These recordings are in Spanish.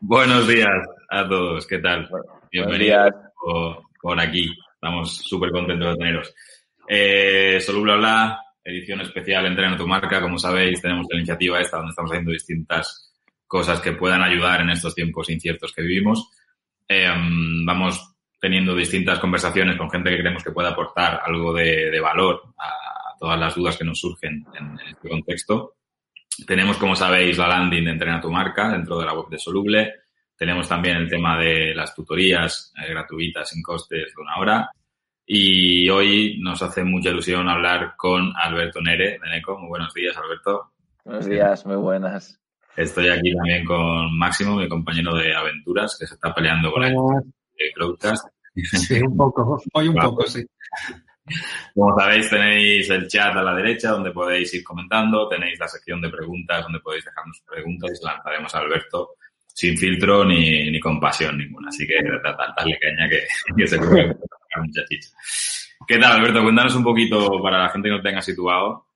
Buenos días a todos, ¿qué tal? Bienvenidos por, aquí. Estamos súper contentos de teneros. Eh, solo bla bla, edición especial Entrena tu marca. Como sabéis, tenemos la iniciativa esta donde estamos haciendo distintas cosas que puedan ayudar en estos tiempos inciertos que vivimos. Eh, vamos teniendo distintas conversaciones con gente que creemos que pueda aportar algo de, valor a todas las dudas que nos surgen en este contexto. Tenemos, como sabéis, la landing de Entrena tu marca dentro de la web de Soluble. Tenemos también el tema de las tutorías eh, gratuitas sin costes de una hora. Y hoy nos hace mucha ilusión hablar con Alberto Nere de NECO. Muy buenos días, Alberto. Buenos días, muy buenas. Estoy aquí también con Máximo, mi compañero de aventuras, que se está peleando con el Crowdcast. Sí, un poco, hoy un poco, sí. Como sabéis, tenéis el chat a la derecha donde podéis ir comentando, tenéis la sección de preguntas donde podéis dejarnos preguntas y lanzaremos a Alberto sin filtro ni, ni compasión ninguna. Así que dale caña que, que se puede mucha chicha. ¿Qué tal, Alberto? Cuéntanos un poquito para la gente que no tenga situado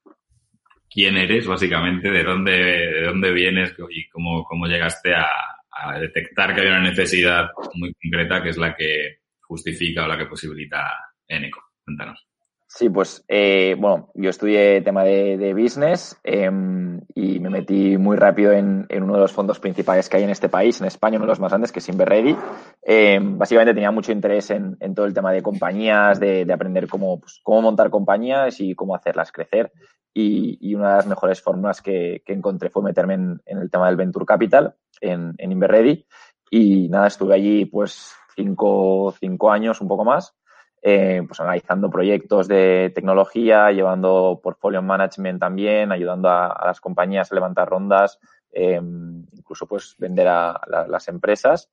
quién eres, básicamente, de dónde, de dónde vienes y cómo, cómo llegaste a, a detectar que hay una necesidad muy concreta que es la que justifica o la que posibilita Eneco. Cuéntanos. Sí, pues eh, bueno, yo estudié tema de, business em, y me metí muy rápido en, uno de los fondos principales que hay en este país, en España, uno de los más grandes, que es Inverready. Eh, básicamente tenía mucho interés en, todo el tema de compañías, de, aprender cómo, pues, cómo montar compañías y cómo hacerlas crecer. Y, una de las mejores fórmulas que, encontré fue meterme en, el tema del Venture Capital en, en Inverready. Y nada, estuve allí pues cinco, cinco años, un poco más eh, pues analizando proyectos de tecnología, llevando portfolio management también, ayudando a, las compañías a levantar rondas, em, incluso pues vender a, las empresas.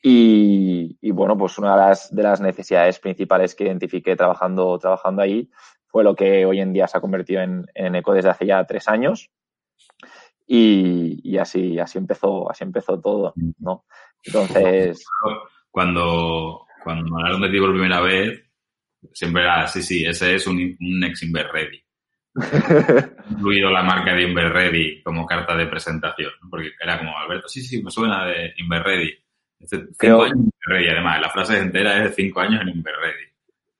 Y, bueno, pues una de las, de las necesidades principales que identifiqué trabajando, trabajando ahí fue lo que hoy en día se ha convertido en, en ECO desde hace ya tres años. Y, y, así, así empezó, así empezó todo, ¿no? Entonces. Cuando, cuando me hablaron de ti por primera vez, siempre era, sí, sí, ese es un, un ex Inverready. incluido la marca de Inverready como carta de presentación, porque era como, Alberto, sí, sí, me suena de Inverready. Este, cinco años en Inverready, además, la frase entera es de cinco años en Inverready.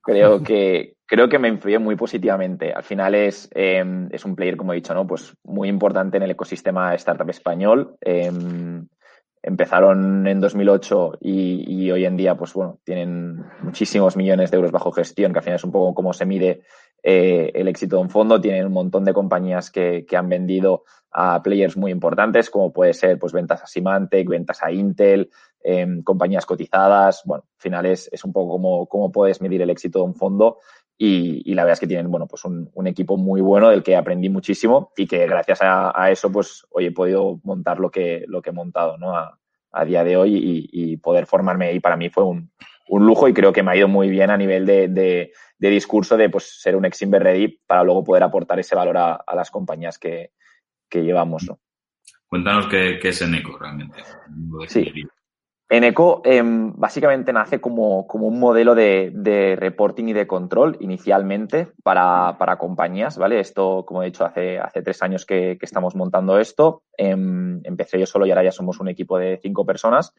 Creo que, creo que me influye muy positivamente. Al final es, em, es un player, como he dicho, ¿no? Pues muy importante en el ecosistema startup español. Eh, empezaron en 2008 y, hoy en día, pues bueno, tienen muchísimos millones de euros bajo gestión, que al final es un poco cómo se mide eh, el éxito de un fondo. Tienen un montón de compañías que, que, han vendido a players muy importantes, como puede ser pues ventas a Symantec, ventas a Intel, eh, compañías cotizadas. Bueno, al final es, es un poco cómo, cómo puedes medir el éxito de un fondo y, y, la verdad es que tienen, bueno, pues un, un, equipo muy bueno del que aprendí muchísimo y que gracias a, a, eso, pues, hoy he podido montar lo que, lo que he montado, ¿no? A, a día de hoy y, y, poder formarme ahí para mí fue un, un, lujo y creo que me ha ido muy bien a nivel de, de, de discurso de pues, ser un ex ready para luego poder aportar ese valor a, a las compañías que, que llevamos, ¿no? Cuéntanos qué, qué es Eneco realmente. Sí. Eneco eh, básicamente nace como, como un modelo de, de, reporting y de control inicialmente para, para, compañías, ¿vale? Esto, como he dicho, hace, hace tres años que, que estamos montando esto. Eh, empecé yo solo y ahora ya somos un equipo de cinco personas.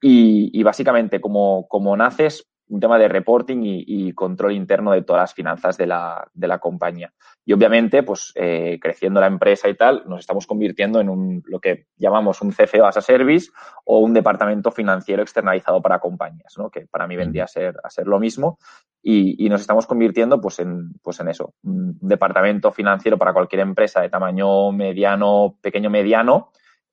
Y, y básicamente, como, como naces un tema de reporting y, y, control interno de todas las finanzas de la, de la compañía. Y obviamente, pues eh, creciendo la empresa y tal, nos estamos convirtiendo en un, lo que llamamos un CFO as a service o un departamento financiero externalizado para compañías, ¿no? que para mí vendría a ser, a ser lo mismo. Y, y nos estamos convirtiendo pues en, pues en eso, un departamento financiero para cualquier empresa de tamaño mediano, pequeño mediano,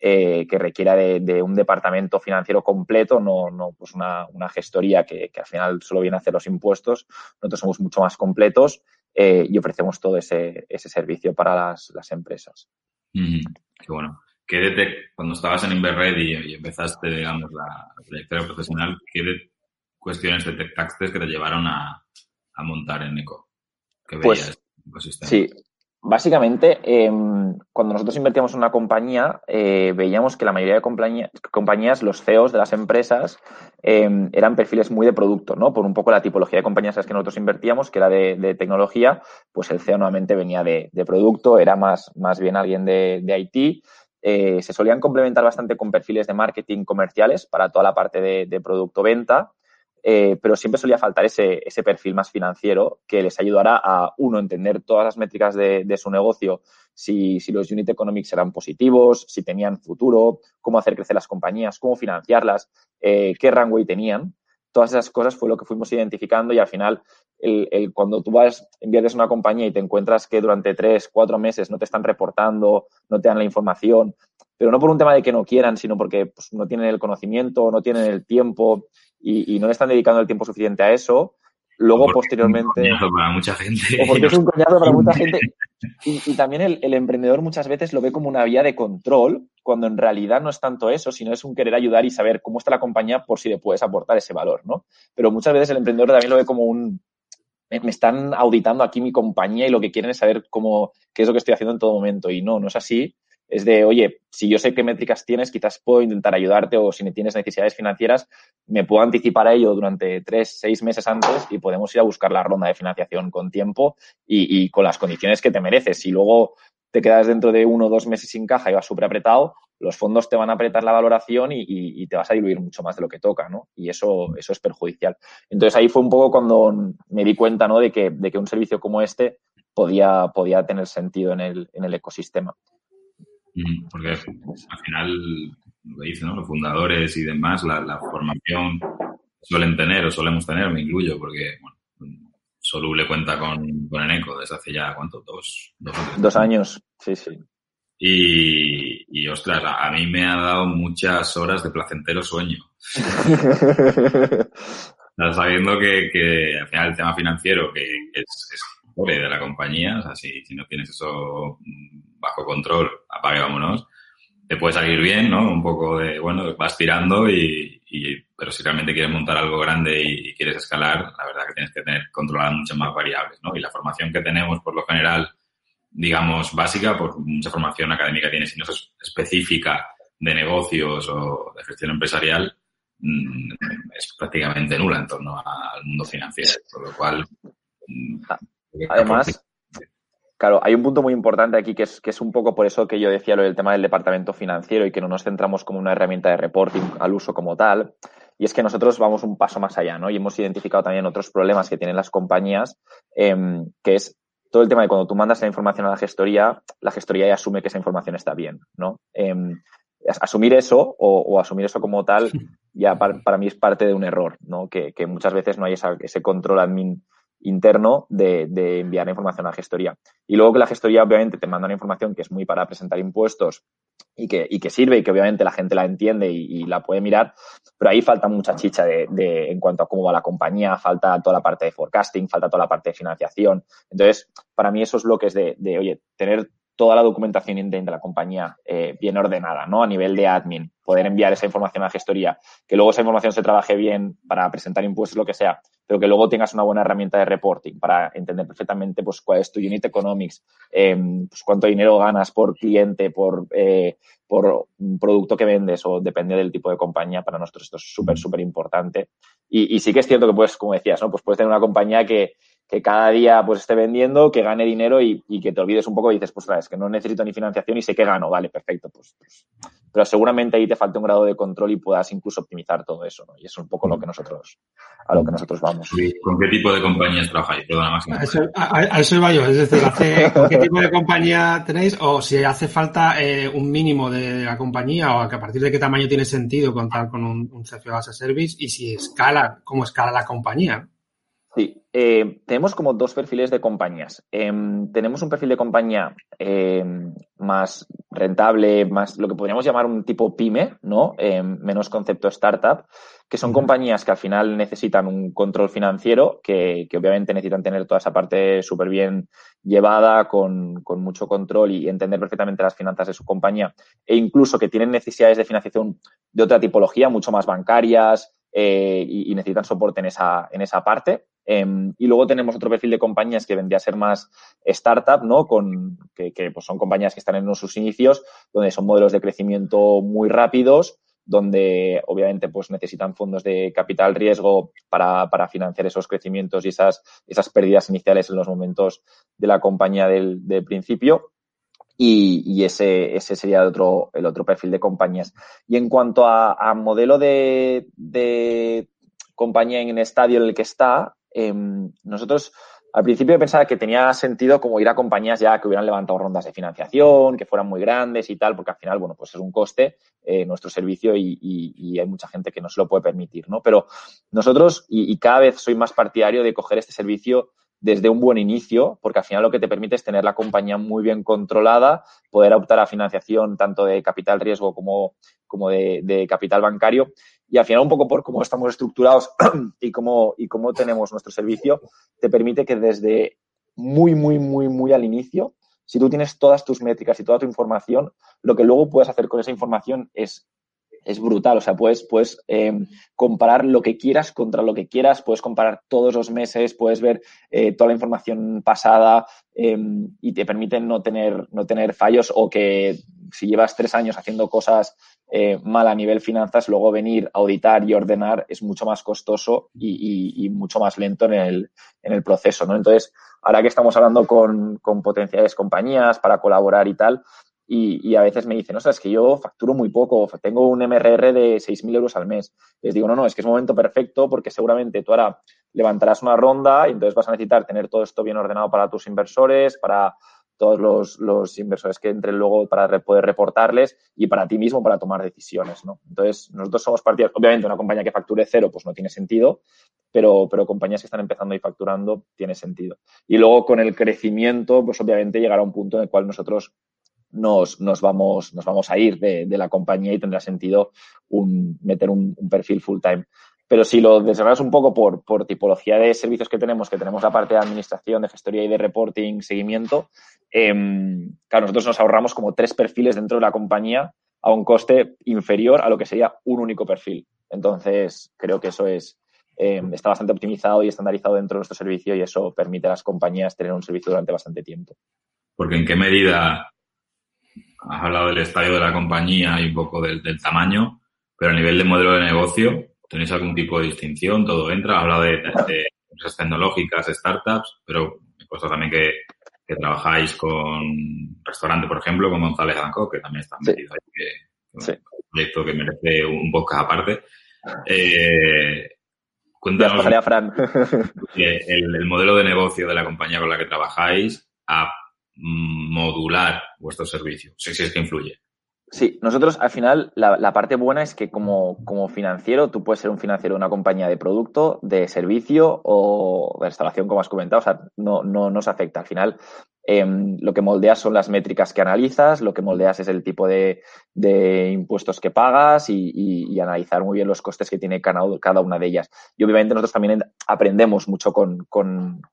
eh, que requiera de, de, un departamento financiero completo, no, no pues una, una gestoría que, que, al final solo viene a hacer los impuestos. Nosotros somos mucho más completos eh, y ofrecemos todo ese, ese servicio para las, las empresas. Mm, qué bueno. ¿Qué detect, cuando estabas en Inverready y, empezaste, digamos, la, la trayectoria profesional, qué de, cuestiones detectaste que te llevaron a, a montar en ECO? ¿Qué veías pues, Sí, Básicamente, eh, cuando nosotros invertíamos en una compañía, eh, veíamos que la mayoría de compañía, compañías, los CEOs de las empresas, eh, eran perfiles muy de producto, ¿no? Por un poco la tipología de compañías en las que nosotros invertíamos, que era de, tecnología, pues el CEO normalmente venía de, producto, era más, más bien alguien de, de IT. eh, se solían complementar bastante con perfiles de marketing comerciales para toda la parte de, producto venta, eh, pero siempre solía faltar ese, ese, perfil más financiero que les ayudara a, uno, entender todas las métricas de, su negocio, si, si, los unit economics eran positivos, si tenían futuro, cómo hacer crecer las compañías, cómo financiarlas, eh, qué runway tenían. Todas esas cosas fue lo que fuimos identificando y al final el, cuando tú vas, inviertes una compañía y te encuentras que durante tres, cuatro meses no te están reportando, no te dan la información, pero no por un tema de que no quieran, sino porque pues, no tienen el conocimiento, no tienen el tiempo y, no le están dedicando el tiempo suficiente a eso, luego posteriormente... Es un para mucha gente. O porque es un coñazo para mucha gente. Y, también el, el, emprendedor muchas veces lo ve como una vía de control, cuando en realidad no es tanto eso, sino es un querer ayudar y saber cómo está la compañía por si le puedes aportar ese valor, ¿no? Pero muchas veces el emprendedor también lo ve como un, me están auditando aquí mi compañía y lo que quieren es saber cómo, qué es lo que estoy haciendo en todo momento. Y no, no es así. Es de, oye, si yo sé qué métricas tienes, quizás puedo intentar ayudarte o si tienes necesidades financieras, me puedo anticipar a ello durante tres, seis meses antes y podemos ir a buscar la ronda de financiación con tiempo y, y con las condiciones que te mereces. Si luego te quedas dentro de uno o dos meses sin caja y vas súper apretado, los fondos te van a apretar la valoración y, te vas a diluir mucho más de lo que toca, ¿no? Y eso, eso es perjudicial. Entonces ahí fue un poco cuando me di cuenta, ¿no? De que, de que un servicio como este podía, podía tener sentido en el, en el ecosistema. Porque al final, lo que dicen, ¿no? Los fundadores y demás, la, formación suelen tener o solemos tener, me incluyo, porque, bueno, Soluble cuenta con, con Eneco desde hace ya, ¿cuánto? Dos, dos, dos años, sí, sí. Y, y, ostras, a mí me ha dado muchas horas de placentero sueño. Sabiendo que, que, al final el tema financiero, que, es, es pobre de la compañía, o sea, si, si, no tienes eso bajo control, apague, vámonos, te puede salir bien, ¿no? Un poco de, bueno, vas tirando y, y pero si realmente quieres montar algo grande y, quieres escalar, la verdad que tienes que tener controladas muchas más variables, ¿no? Y la formación que tenemos, por lo general, digamos, básica, pues mucha formación académica tiene, si no es específica de negocios o de gestión empresarial, mm, es prácticamente nula en torno al mundo financiero, por lo cual... Mm, además, claro, hay un punto muy importante aquí que es, que es un poco por eso que yo decía lo del tema del departamento financiero y que no nos centramos como una herramienta de reporting al uso como tal. Y es que nosotros vamos un paso más allá, ¿no? Y hemos identificado también otros problemas que tienen las compañías, em, que es todo el tema de cuando tú mandas la información a la gestoría, la gestoría ya asume que esa información está bien, ¿no? Em, asumir eso o, asumir eso como tal ya para, mí es parte de un error, ¿no? Que, muchas veces no hay ese control admin interno de, de, enviar información a la gestoría. Y luego que la gestoría obviamente te manda una información que es muy para presentar impuestos y que, y que sirve y que obviamente la gente la entiende y, la puede mirar, pero ahí falta mucha chicha de, de, en cuanto a cómo va la compañía, falta toda la parte de forecasting, falta toda la parte de financiación. Entonces, para mí esos bloques de, de oye, tener toda la documentación interna de la compañía eh, bien ordenada, ¿no? A nivel de admin, poder enviar esa información a la gestoría, que luego esa información se trabaje bien para presentar impuestos, lo que sea, pero que luego tengas una buena herramienta de reporting para entender perfectamente pues cuál es tu unit economics, em, pues cuánto dinero ganas por cliente, por, eh, por producto que vendes o depende del tipo de compañía. Para nosotros esto es súper, súper importante. Y, y sí que es cierto que pues, como decías, ¿no? Pues puedes tener una compañía que que cada día pues esté vendiendo, que gane dinero y, que te olvides un poco y dices, pues sabes que no necesito ni financiación y sé que gano, vale, perfecto, pues, pues, pero seguramente ahí te falta un grado de control y puedas incluso optimizar todo eso, ¿no? Y eso es un poco lo que nosotros, a lo que nosotros vamos. ¿Con qué tipo de compañías trabajáis? A eso, a, eso iba yo, es decir, ¿con qué tipo de compañía tenéis? O si hace falta eh, un mínimo de la compañía o a partir de qué tamaño tiene sentido contar con un, un CFO as a service y si escala, cómo escala la compañía. Sí, eh, tenemos como dos perfiles de compañías. Em, tenemos un perfil de compañía em, más rentable, más lo que podríamos llamar un tipo pyme, ¿no? Em, menos concepto startup, que son compañías que al final necesitan un control financiero, que, obviamente necesitan tener toda esa parte súper bien llevada, con, con, mucho control y entender perfectamente las finanzas de su compañía, e incluso que tienen necesidades de financiación de otra tipología, mucho más bancarias, eh, y, necesitan soporte en esa, en esa parte. Em, y luego tenemos otro perfil de compañías que vendría a ser más startup, ¿no? Con, que, pues son compañías que están en sus inicios, donde son modelos de crecimiento muy rápidos, donde obviamente pues necesitan fondos de capital riesgo para, para financiar esos crecimientos y esas, esas pérdidas iniciales en los momentos de la compañía del, del principio. y, ese, ese sería el otro, el otro perfil de compañías. Y en cuanto a, modelo de, de, compañía en el estadio en el que está, em, nosotros al principio pensaba que tenía sentido como ir a compañías ya que hubieran levantado rondas de financiación, que fueran muy grandes y tal, porque al final, bueno, pues es un coste eh, nuestro servicio y, hay mucha gente que no se lo puede permitir, ¿no? Pero nosotros, y, y, cada vez soy más partidario de coger este servicio desde un buen inicio, porque al final lo que te permite es tener la compañía muy bien controlada, poder optar a financiación tanto de capital riesgo como, como de, capital bancario. Y al final, un poco por cómo estamos estructurados y cómo, y cómo tenemos nuestro servicio, te permite que desde muy, muy, muy, muy al inicio, si tú tienes todas tus métricas y toda tu información, lo que luego puedes hacer con esa información es es brutal. O sea, puedes, puedes eh, comparar lo que quieras contra lo que quieras, puedes comparar todos los meses, puedes ver eh, toda la información pasada eh, y te permiten no tener, no tener fallos o que si llevas tres años haciendo cosas mal a nivel finanzas, luego venir a auditar y ordenar es mucho más costoso y, mucho más lento en el, en el proceso. ¿no? Entonces, ahora que estamos hablando con, con potenciales compañías para colaborar y tal, y, a veces me dicen, no, es que yo facturo muy poco, tengo un MRR de 6.000 euros al mes. Les digo, no, no, es que es un momento perfecto porque seguramente tú ahora levantarás una ronda y entonces vas a necesitar tener todo esto bien ordenado para tus inversores, para todos los, los inversores que entren luego para poder reportarles y para ti mismo para tomar decisiones, ¿no? Entonces, nosotros somos partidos, obviamente una compañía que facture cero pues no tiene sentido, pero, pero compañías que están empezando y facturando tiene sentido. Y luego con el crecimiento, pues obviamente llegará un punto en el cual nosotros nos, nos, vamos, nos vamos a ir de, la compañía y tendrá sentido meter un, perfil full time. Pero si lo desarrollas un poco por, por, tipología de servicios que tenemos, que tenemos la parte de administración, de gestoría y de reporting, seguimiento, eh, claro, nosotros nos ahorramos como tres perfiles dentro de la compañía a un coste inferior a lo que sería un único perfil. Entonces, creo que eso es, em, está bastante optimizado y estandarizado dentro de nuestro servicio y eso permite a las compañías tener un servicio durante bastante tiempo. Porque en qué medida has hablado del estadio de la compañía y un poco del, tamaño, pero a nivel de modelo de negocio, ¿tenéis algún tipo de distinción? Todo entra, has hablado de, empresas tecnológicas, startups, pero he puesto también que, trabajáis con restaurante, por ejemplo, con González Anco, que también está metido ahí, que, un proyecto que merece un podcast aparte. Eh, cuéntanos el, el, modelo de negocio de la compañía con la que trabajáis a modular vuestro servicio, si es que influye. Sí, nosotros al final la, parte buena es que como, como, financiero tú puedes ser un financiero de una compañía de producto, de servicio o de restauración, como has comentado, o sea, no, no nos afecta. Al final em, lo que moldeas son las métricas que analizas, lo que moldeas es el tipo de, impuestos que pagas y, analizar muy bien los costes que tiene cada, una de ellas. Y obviamente nosotros también aprendemos mucho con,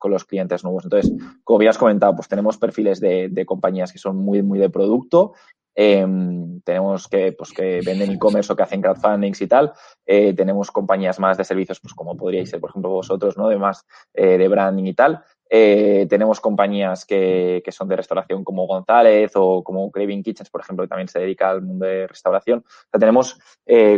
los clientes nuevos. Entonces, como bien has comentado, pues tenemos perfiles de, de compañías que son muy, muy de producto Em, tenemos que, pues, que venden e-commerce o que hacen crowdfundings y tal. Eh, tenemos compañías más de servicios, pues como podríais ser, por ejemplo, vosotros, ¿no? De más eh, de branding y tal. Eh, tenemos compañías que, que, son de restauración como González o como Craving Kitchens, por ejemplo, que también se dedica al mundo de restauración. O sea, tenemos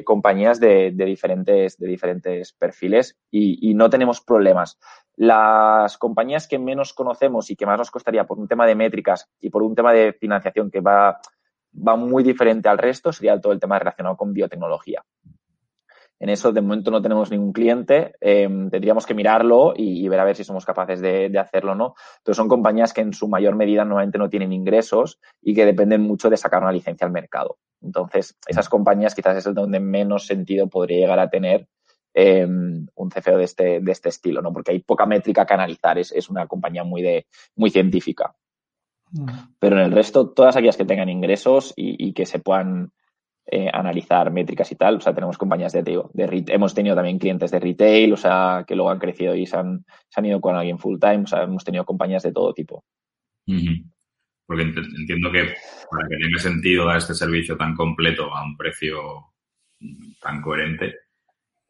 compañías de, de, diferentes, de diferentes perfiles y, y no tenemos problemas. Las compañías que menos conocemos y que más nos costaría por un tema de métricas y por un tema de financiación que va va muy diferente al resto sería todo el tema relacionado con biotecnología. En eso de momento no tenemos ningún cliente, em, tendríamos que mirarlo y, ver a ver si somos capaces de, hacerlo o no. Pero son compañías que en su mayor medida normalmente no tienen ingresos y que dependen mucho de sacar una licencia al mercado. Entonces, esas compañías quizás es donde menos sentido podría llegar a tener em, un CFO de este, de este estilo, ¿no? Porque hay poca métrica que analizar, es, es una compañía muy, de, muy científica. Pero en el resto, todas aquellas que tengan ingresos y, que se puedan eh, analizar métricas y tal, o sea, tenemos compañías de, de, hemos tenido también clientes de retail, o sea, que luego han crecido y se han, se han ido con alguien full time, o sea, hemos tenido compañías de todo tipo. Porque entiendo que para que tenga sentido dar este servicio tan completo a un precio tan coherente,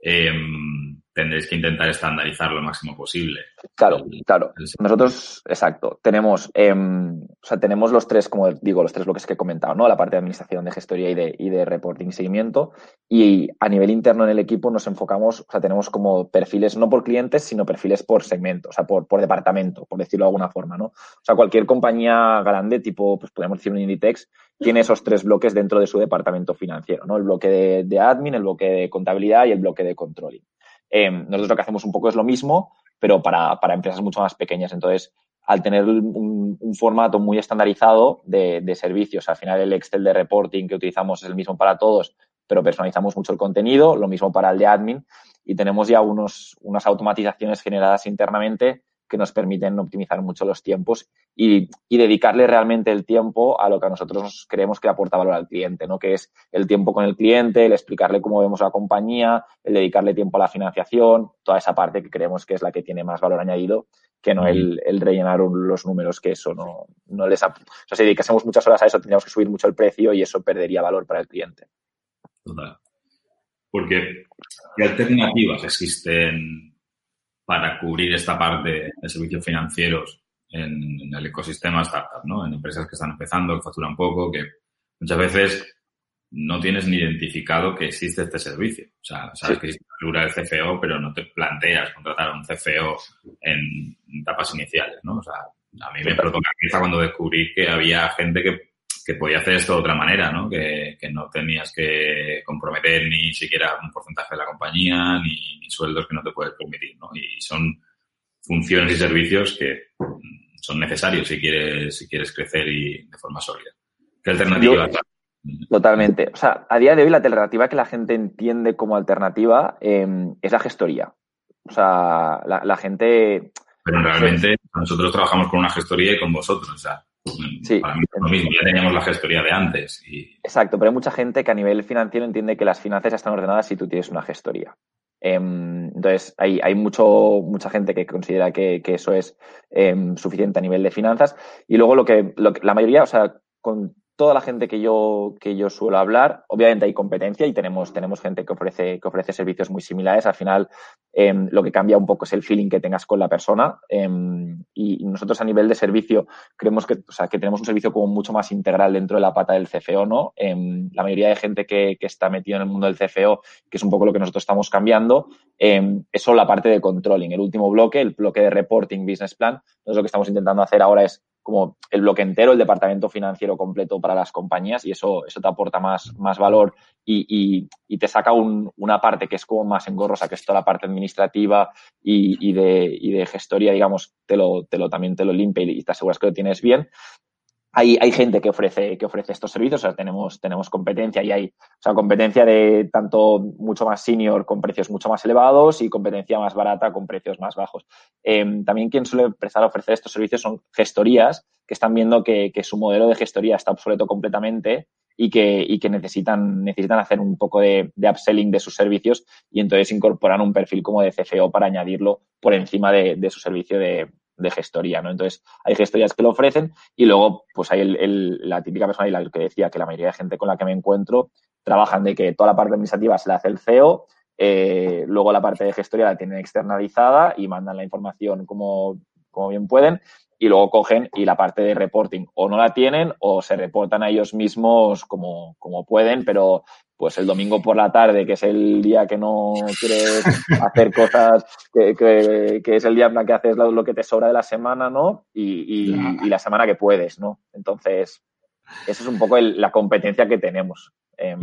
em, tendréis que intentar estandarizar lo máximo posible. Claro, claro. Nosotros, exacto, tenemos, em, o sea, tenemos los tres, como digo, los tres bloques que he comentado, ¿no? La parte de administración, de gestoría y de, y de reporting y seguimiento. Y a nivel interno en el equipo nos enfocamos, o sea, tenemos como perfiles no por clientes, sino perfiles por segmento, o sea, por, por departamento, por decirlo de alguna forma, ¿no? O sea, cualquier compañía grande, tipo, pues podemos decir un Inditex, tiene esos tres bloques dentro de su departamento financiero, ¿no? El bloque de, de admin, el bloque de contabilidad y el bloque de controlling. Eh, nosotros lo que hacemos un poco es lo mismo, pero para, empresas mucho más pequeñas. Entonces, al tener un, formato muy estandarizado de, servicios, al final el Excel de reporting que utilizamos es el mismo para todos, pero personalizamos mucho el contenido, lo mismo para el de admin, y tenemos ya unos, unas automatizaciones generadas internamente que nos permiten optimizar mucho los tiempos y, dedicarle realmente el tiempo a lo que a nosotros creemos que aporta valor al cliente, ¿no? Que es el tiempo con el cliente, el explicarle cómo vemos la compañía, el dedicarle tiempo a la financiación, toda esa parte que creemos que es la que tiene más valor añadido que no el, rellenar los números que eso no, no les... O sea, si dedicásemos muchas horas a eso, tendríamos que subir mucho el precio y eso perdería valor para el cliente. Total. Porque, ¿qué alternativas existen para cubrir esta parte de servicios financieros en, el ecosistema startup, ¿no? En empresas que están empezando, que facturan poco, que muchas veces no tienes ni identificado que existe este servicio. O sea, sabes que existe la figura del CFO, pero no te planteas contratar a un CFO en etapas iniciales, ¿no? O sea, a mí me explotó la cabeza cuando descubrí que había gente que que podía hacer esto de otra manera, ¿no? Que, no tenías que comprometer ni siquiera un porcentaje de la compañía, ni, sueldos que no te puedes permitir, ¿no? Y son funciones y servicios que son necesarios si quieres, si quieres crecer y de forma sólida. ¿Qué alternativa? totalmente. O sea, a día de hoy la alternativa que la gente entiende como alternativa em, es la gestoría. O sea, la, la gente... Pero realmente nosotros trabajamos con una gestoría y con vosotros. O sea, Sí. Para mí lo mismo, ya teníamos la gestoría de antes. Y... Exacto, pero hay mucha gente que a nivel financiero entiende que las finanzas ya están ordenadas si tú tienes una gestoría. Em, entonces, hay, hay mucho, mucha gente que considera que, eso es em, suficiente a nivel de finanzas. Y luego lo que, lo que, la mayoría, o sea, con toda la gente que yo, que yo suelo hablar, obviamente hay competencia y tenemos, tenemos gente que ofrece, que ofrece servicios muy similares. Al final, em, lo que cambia un poco es el feeling que tengas con la persona. Em, y nosotros a nivel de servicio creemos que, o sea, que tenemos un servicio como mucho más integral dentro de la pata del CFO, ¿no? Em, la mayoría de gente que, que, está metido en el mundo del CFO, que es un poco lo que nosotros estamos cambiando, es solo la parte de controlling. El último bloque, el bloque de reporting business plan, entonces lo que estamos intentando hacer ahora es como el bloque entero, el departamento financiero completo para las compañías y eso, eso te aporta más, más valor y, y, te saca una parte que es como más engorrosa, que es toda la parte administrativa y, y, de, y de gestoría, digamos, te lo, te lo, también te lo limpia y te aseguras que lo tienes bien hay, hay gente que ofrece, que ofrece estos servicios, o sea, tenemos, tenemos competencia y hay, o sea, competencia de tanto mucho más senior con precios mucho más elevados y competencia más barata con precios más bajos. Em, también quien suele empezar a ofrecer estos servicios son gestorías que están viendo que, que su modelo de gestoría está obsoleto completamente y que, y que necesitan, necesitan hacer un poco de, de, upselling de sus servicios y entonces incorporan un perfil como de CFO para añadirlo por encima de, de su servicio de, de gestoría, ¿no? Entonces, hay gestorías que lo ofrecen y luego, pues hay el, la típica persona y la que decía que la mayoría de gente con la que me encuentro trabajan de que toda la parte administrativa se la hace el CEO, eh, luego la parte de gestoría la tienen externalizada y mandan la información como, como bien pueden y luego cogen y la parte de reporting o no la tienen o se reportan a ellos mismos como, como pueden, pero pues el domingo por la tarde, que es el día que no quieres hacer cosas, que, que, es el día en que haces lo, que te sobra de la semana, ¿no? Y, y, la semana que puedes, ¿no? Entonces, esa es un poco la competencia que tenemos. Em,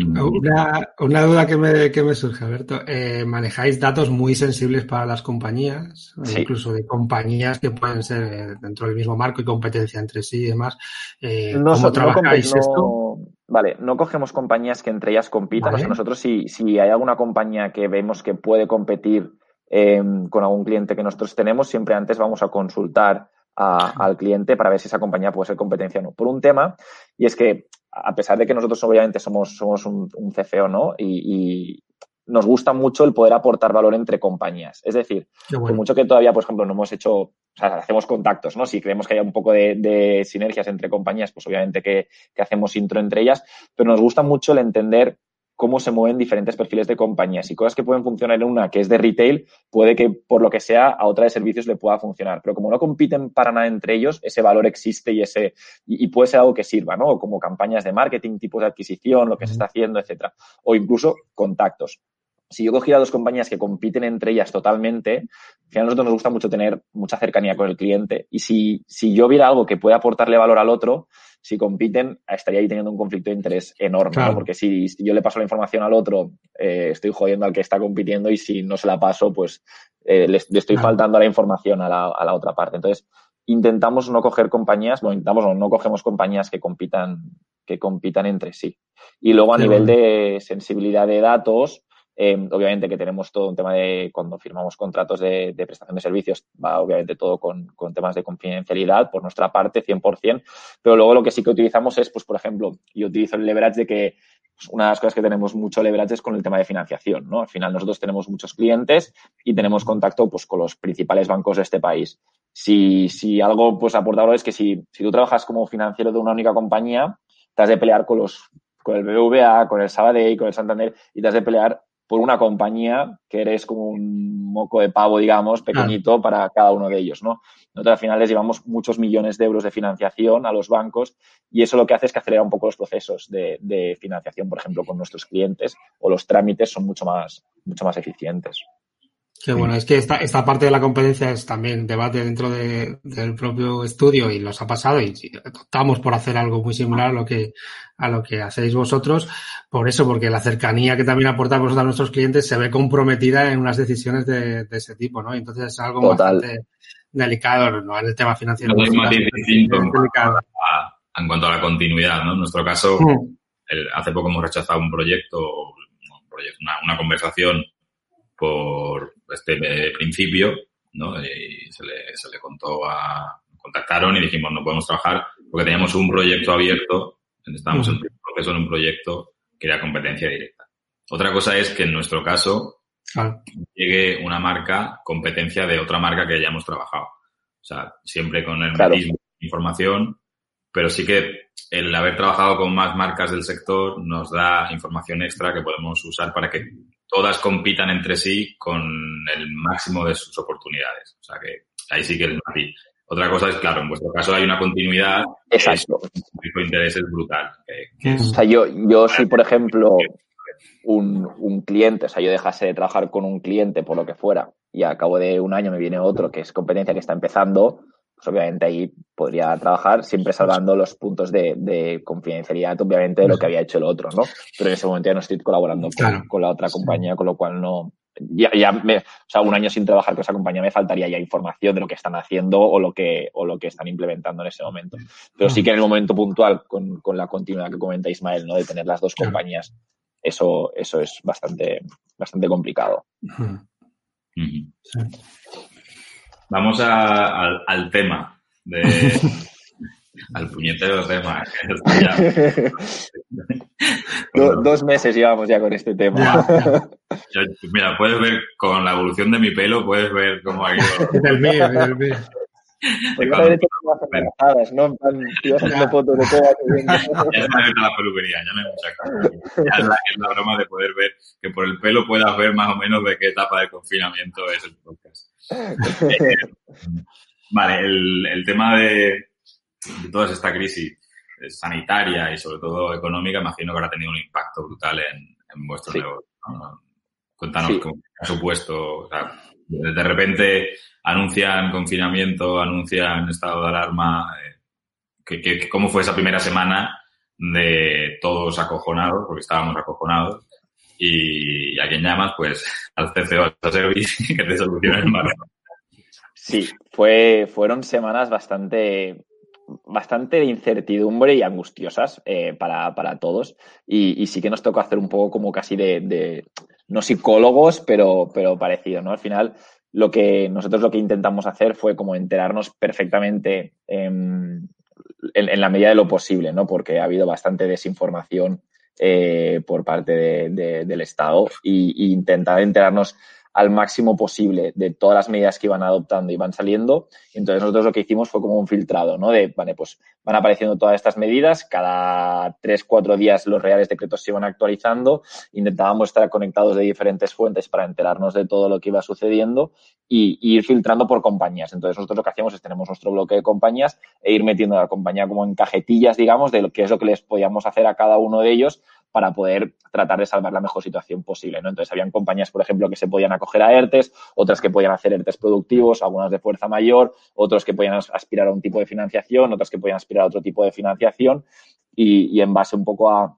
una, duda que me, que me surge, Alberto. Eh, ¿Manejáis datos muy sensibles para las compañías? Incluso de compañías que pueden ser eh, dentro del mismo marco y competencia entre sí y demás. Eh, ¿Cómo trabajáis esto? Vale, no cogemos compañías que entre ellas compitan. nosotros si, si hay alguna compañía que vemos que puede competir em, con algún cliente que nosotros tenemos, siempre antes vamos a consultar al cliente para ver si esa compañía puede ser competencia o no. Por un tema, y es que a pesar de que nosotros obviamente somos, somos un, CFO, ¿no? Y, nos gusta mucho el poder aportar valor entre compañías. Es decir, por mucho que todavía, por ejemplo, no hemos hecho, o sea, hacemos contactos, ¿no? Si creemos que haya un poco de, sinergias entre compañías, pues obviamente que, que, hacemos intro entre ellas, pero nos gusta mucho el entender cómo se mueven diferentes perfiles de compañías y cosas que pueden funcionar en una que es de retail, puede que por lo que sea a otra de servicios le pueda funcionar. Pero como no compiten para nada entre ellos, ese valor existe y ese y, puede ser algo que sirva, ¿no? Como campañas de marketing, tipos de adquisición, lo que se está haciendo, etcétera. O incluso contactos si yo cogiera dos compañías que compiten entre ellas totalmente, al final a nosotros nos gusta mucho tener mucha cercanía con el cliente. Y si, si yo viera algo que puede aportarle valor al otro, si compiten, estaría ahí teniendo un conflicto de interés enorme, Porque si, yo le paso la información al otro, eh, estoy jodiendo al que está compitiendo y si no se la paso, pues eh, le, estoy faltando la información a la, a la, otra parte. Entonces, intentamos no coger compañías, bueno, intentamos no, no cogemos compañías que compitan, que compitan entre sí. Y luego a nivel de sensibilidad de datos, eh, obviamente que tenemos todo un tema de cuando firmamos contratos de, prestación de servicios, va obviamente todo con, temas de confidencialidad por nuestra parte, 100%, pero luego lo que sí que utilizamos es, pues, por ejemplo, yo utilizo el leverage de que pues, una de las cosas que tenemos mucho leverage es con el tema de financiación, ¿no? Al final nosotros tenemos muchos clientes y tenemos contacto, pues, con los principales bancos de este país. Si, si algo, pues, aporta es que si, si tú trabajas como financiero de una única compañía, te has de pelear con los con el BBVA, con el Sabadell, con el Santander y te has de pelear por una compañía que eres como un moco de pavo, digamos, pequeñito para cada uno de ellos, ¿no? Nosotros al final les llevamos muchos millones de euros de financiación a los bancos y eso lo que hace es que acelera un poco los procesos de, de financiación, por ejemplo, con nuestros clientes o los trámites son mucho más, mucho más eficientes. Qué bueno, es que esta, esta parte de la competencia es también debate dentro de, del propio estudio y nos ha pasado y, optamos por hacer algo muy similar a lo que a lo que hacéis vosotros. Por eso, porque la cercanía que también aportamos a nuestros clientes se ve comprometida en unas decisiones de, de ese tipo, ¿no? entonces es algo bastante delicado, ¿no? En el tema financiero. No es distinto en cuanto a la continuidad, ¿no? En nuestro caso, mm. hace poco hemos rechazado un proyecto, un proyecto una, una conversación por este principio, ¿no? Y se le, se le contó a, contactaron y dijimos no podemos trabajar porque teníamos un proyecto abierto, estábamos en proceso en un proyecto que era competencia directa. Otra cosa es que en nuestro caso llegue una marca competencia de otra marca que hayamos trabajado. O sea, siempre con el mismo información, pero sí que el haber trabajado con más marcas del sector nos da información extra que podemos usar para que todas compitan entre sí con el máximo de sus oportunidades. O sea que ahí sí que el matiz. Otra cosa es, claro, en vuestro caso hay una continuidad. Exacto. El interés es brutal. O sea, yo, yo sí, por ejemplo, un, un, cliente, o sea, yo dejase de trabajar con un cliente por lo que fuera y a cabo de un año me viene otro que es competencia que está empezando, pues obviamente ahí podría trabajar siempre salvando los puntos de, confidencialidad, obviamente, de lo que había hecho el otro, ¿no? Pero en ese momento ya no estoy colaborando con, la otra compañía, con lo cual no, ya, ya me, o sea, un año sin trabajar con esa compañía me faltaría ya información de lo que están haciendo o lo que, o lo que están implementando en ese momento. Pero sí que en el momento puntual, con, la continuidad que comenta Ismael, ¿no? De tener las dos compañías, eso, eso es bastante, bastante complicado. Vamos al, tema, de, al puñetero tema. dos meses llevamos ya con este tema. mira, puedes ver con la evolución de mi pelo, puedes ver cómo ha ido. el mío, el mío. Podrías haber hecho más embarazadas, ¿no? En plan, ibas haciendo fotos de todo. ya se me ha la peluquería, ya no hay mucha cosa. Ya es la, es la broma de poder ver, que por el pelo puedas ver más o menos de qué etapa de confinamiento es el. vale, el, tema de, toda esta crisis sanitaria y sobre todo económica, imagino que habrá tenido un impacto brutal en, vuestro negocio. Cuéntanos cómo ha supuesto. de repente anuncian confinamiento, anuncian estado de alarma. Eh, cómo fue esa primera semana de todos acojonados, porque estábamos acojonados? Y a quién llamas, pues al CCO, al service, que te solucione el marco. Sí, fue, fueron semanas bastante, bastante de incertidumbre y angustiosas eh, para, para, todos. Y, sí que nos tocó hacer un poco como casi de, no psicólogos, pero, pero parecido, ¿no? Al final, lo que nosotros lo que intentamos hacer fue como enterarnos perfectamente en, en, la medida de lo posible, ¿no? Porque ha habido bastante desinformación eh, por parte de, del Estado y, intentar enterarnos al máximo posible de todas las medidas que iban adoptando y van saliendo. entonces nosotros lo que hicimos fue como un filtrado, ¿no? De, vale, pues van apareciendo todas estas medidas, cada tres, cuatro días los reales decretos se iban actualizando, intentábamos estar conectados de diferentes fuentes para enterarnos de todo lo que iba sucediendo y, ir filtrando por compañías. Entonces nosotros lo que hacíamos es tenemos nuestro bloque de compañías e ir metiendo a la compañía como en cajetillas, digamos, de lo que es lo que les podíamos hacer a cada uno de ellos para poder tratar de salvar la mejor situación posible. ¿no? Entonces, habían compañías, por ejemplo, que se podían acoger a ERTES, otras que podían hacer ERTES productivos, algunas de fuerza mayor, otros que podían aspirar a un tipo de financiación, otras que podían aspirar a otro tipo de financiación y, y en base un poco a,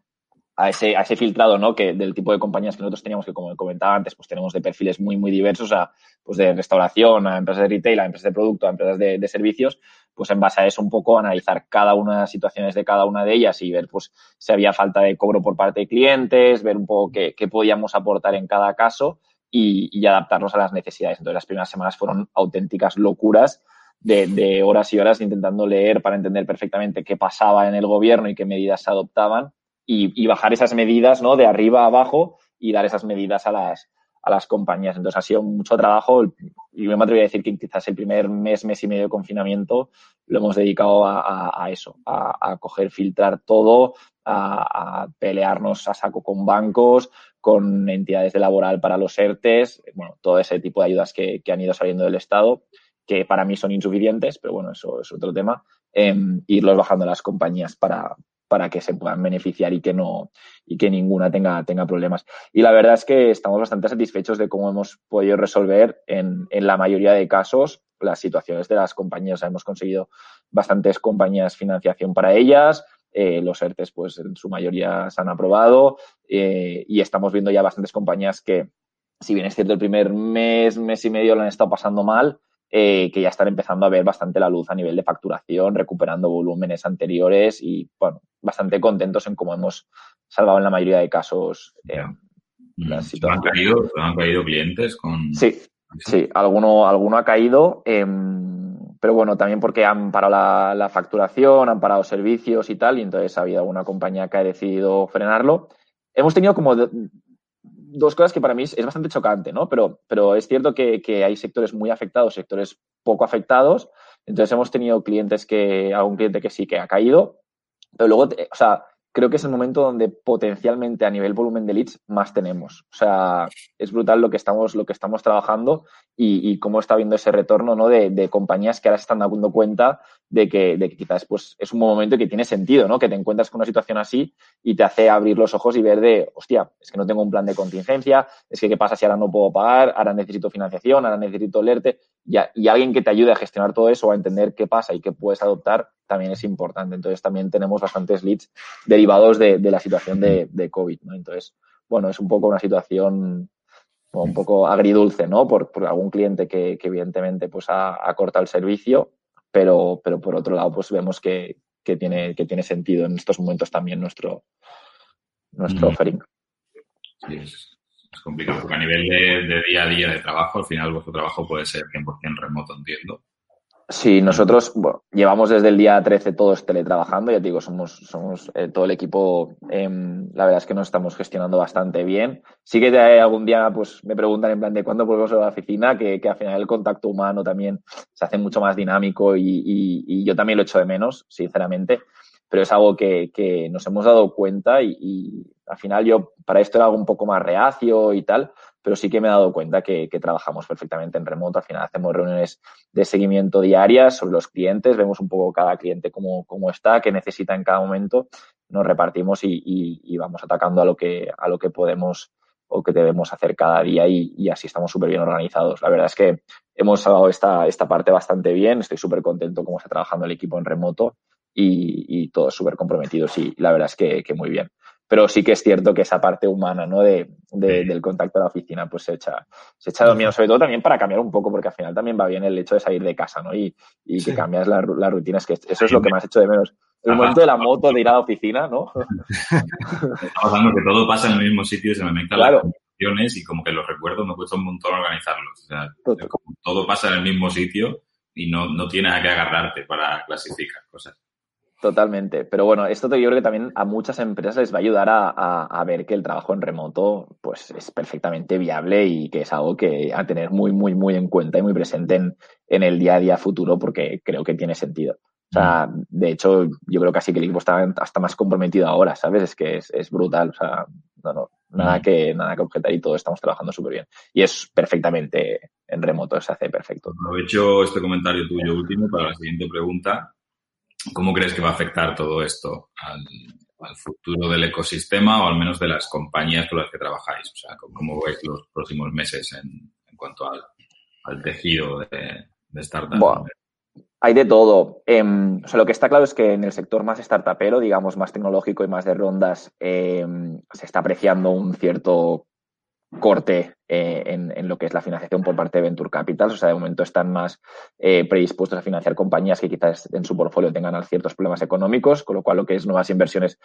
a ese, a ese filtrado, ¿no? Que del tipo de compañías que nosotros teníamos, que como comentaba antes, pues tenemos de perfiles muy, muy diversos, a, pues de restauración, a empresas de retail, a empresas de producto, a empresas de, de, servicios, pues en base a eso un poco analizar cada una de las situaciones de cada una de ellas y ver, pues, si había falta de cobro por parte de clientes, ver un poco qué, qué podíamos aportar en cada caso y, y adaptarnos a las necesidades. Entonces, las primeras semanas fueron auténticas locuras de, de, horas y horas intentando leer para entender perfectamente qué pasaba en el gobierno y qué medidas se adoptaban y, y, bajar esas medidas, ¿no? De arriba a abajo y dar esas medidas a las, a las compañías. Entonces ha sido mucho trabajo y me atrevería a decir que quizás el primer mes, mes y medio de confinamiento lo hemos dedicado a, eso, a, coger, filtrar todo, a, pelearnos a saco con bancos, con entidades de laboral para los ERTES, bueno, todo ese tipo de ayudas que, que han ido saliendo del Estado, que para mí son insuficientes, pero bueno, eso es otro tema, eh, irlos bajando las compañías para, para que se puedan beneficiar y que no y que ninguna tenga, tenga problemas. Y la verdad es que estamos bastante satisfechos de cómo hemos podido resolver en, en la mayoría de casos las situaciones de las compañías. hemos conseguido bastantes compañías financiación para ellas. Eh, los ERTES, pues en su mayoría se han aprobado eh, y estamos viendo ya bastantes compañías que, si bien es cierto, el primer mes, mes y medio lo han estado pasando mal, eh, que ya están empezando a ver bastante la luz a nivel de facturación, recuperando volúmenes anteriores y, bueno, bastante contentos en cómo hemos salvado en la mayoría de casos eh, la situación. ¿Han caído, ¿Han caído clientes con...? Sí, sí, alguno, alguno ha caído, eh, pero bueno, también porque han parado la, la, facturación, han parado servicios y tal, y entonces ha habido alguna compañía que ha decidido frenarlo. Hemos tenido como dos cosas que para mí es, es bastante chocante, ¿no? Pero, pero es cierto que, que, hay sectores muy afectados, sectores poco afectados. Entonces hemos tenido clientes que, algún cliente que sí que ha caído, pero luego, o sea, creo que es el momento donde potencialmente a nivel volumen de leads más tenemos. O sea, es brutal lo que estamos, lo que estamos trabajando y, y cómo está viendo ese retorno ¿no? de, de, compañías que ahora se están dando cuenta de que, de que quizás pues, es un momento que tiene sentido, ¿no? Que te encuentras con una situación así y te hace abrir los ojos y ver de, hostia, es que no tengo un plan de contingencia, es que qué pasa si ahora no puedo pagar, ahora necesito financiación, ahora necesito leerte, y, y alguien que te ayude a gestionar todo eso a entender qué pasa y qué puedes adoptar también es importante. Entonces también tenemos bastantes leads derivados de, de la situación de, de COVID, ¿no? Entonces, bueno, es un poco una situación un poco agridulce, ¿no? Por, por algún cliente que, que, evidentemente pues ha, ha, cortado el servicio, pero, pero por otro lado pues vemos que, que, tiene, que tiene sentido en estos momentos también nuestro, nuestro mm. offering. Sí, es, es, complicado porque a nivel de, de, día a día de trabajo, al final vuestro trabajo puede ser 100% remoto, entiendo. Sí, nosotros bueno, llevamos desde el día 13 todos teletrabajando, ya te digo, somos, somos eh, todo el equipo, eh, la verdad es que nos estamos gestionando bastante bien. Sí que de algún día pues me preguntan en plan de cuándo volvemos a la oficina, que, que al final el contacto humano también se hace mucho más dinámico y, y, y yo también lo echo de menos, sinceramente, pero es algo que, que nos hemos dado cuenta y, y al final yo para esto era algo un poco más reacio y tal, pero sí que me he dado cuenta que, que, trabajamos perfectamente en remoto. Al final hacemos reuniones de seguimiento diarias sobre los clientes, vemos un poco cada cliente cómo, cómo está, qué necesita en cada momento, nos repartimos y, y, y, vamos atacando a lo que, a lo que podemos o que debemos hacer cada día y, y así estamos súper bien organizados. La verdad es que hemos salvado esta, esta parte bastante bien, estoy súper contento cómo está trabajando el equipo en remoto y, y todos súper comprometidos y la verdad es que, que muy bien pero sí que es cierto que esa parte humana, ¿no? De, del contacto a la oficina, pues se echa, se echa de menos, sobre todo también para cambiar un poco, porque al final también va bien el hecho de salir de casa, ¿no? Y, y sí. que cambias la, la rutina, es que eso es lo que más hecho de menos. El momento de la moto de ir a la oficina, ¿no? Estamos hablando que todo pasa en el mismo sitio, se me mezclan claro. las conversaciones y como que los recuerdos me cuesta un montón organizarlos. O sea, todo. todo pasa en el mismo sitio y no, no tienes a qué agarrarte para clasificar cosas. Totalmente. Pero bueno, esto yo creo que también a muchas empresas les va a ayudar a, ver que el trabajo en remoto pues es perfectamente viable y que es algo que a tener muy, muy, muy en cuenta y muy presente en, en el día a día futuro porque creo que tiene sentido. O sea, de hecho, yo creo casi que el equipo está hasta más comprometido ahora, ¿sabes? Es que es, brutal. O sea, no, no, nada que, nada que objetar y todos estamos trabajando súper bien. Y es perfectamente en remoto, se hace perfecto. Aprovecho este comentario tuyo último para la siguiente pregunta. ¿Cómo crees que va a afectar todo esto al, futuro del ecosistema o al menos de las compañías con las que trabajáis? O sea, ¿cómo veis los próximos meses en, cuanto al, tejido de, de startups? hay de todo. Em, o sea, lo que está claro es que en el sector más startupero, digamos, más tecnológico y más de rondas, em, se está apreciando un cierto corte eh, en, lo que es la financiación por parte de Venture Capital. O sea, de momento están más eh, predispuestos a financiar compañías que quizás en su portfolio tengan ciertos problemas económicos, con lo cual lo que es nuevas inversiones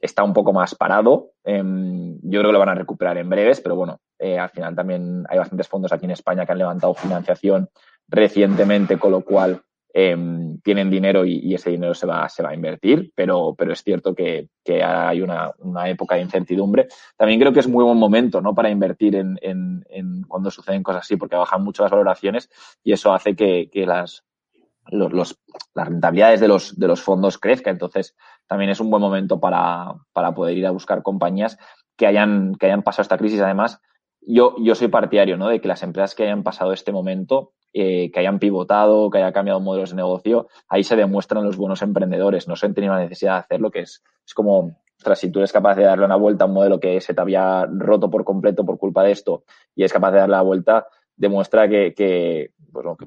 está un poco más parado. Em, yo creo que lo van a recuperar en breves, pero bueno, eh, al final también hay bastantes fondos aquí en España que han levantado financiación recientemente, con lo cual Em, tienen dinero y, ese dinero se va, se va a invertir, pero, pero es cierto que, hay una, época de incertidumbre. También creo que es muy buen momento ¿no? para invertir en, en, cuando suceden cosas así, porque bajan mucho las valoraciones y eso hace que, las, los, las rentabilidades de los, de los fondos crezcan. Entonces, también es un buen momento para, para poder ir a buscar compañías que hayan, que hayan pasado esta crisis. Además, yo, yo soy partidario ¿no? de que las empresas que hayan pasado este momento eh, que hayan pivotado, que hayan cambiado modelos de negocio, ahí se demuestran los buenos emprendedores. No se han tenido la necesidad de hacerlo, que es, es como, ostras, si tú eres capaz de darle una vuelta a un modelo que se te había roto por completo por culpa de esto y es capaz de darle la vuelta, demuestra que, que, bueno, que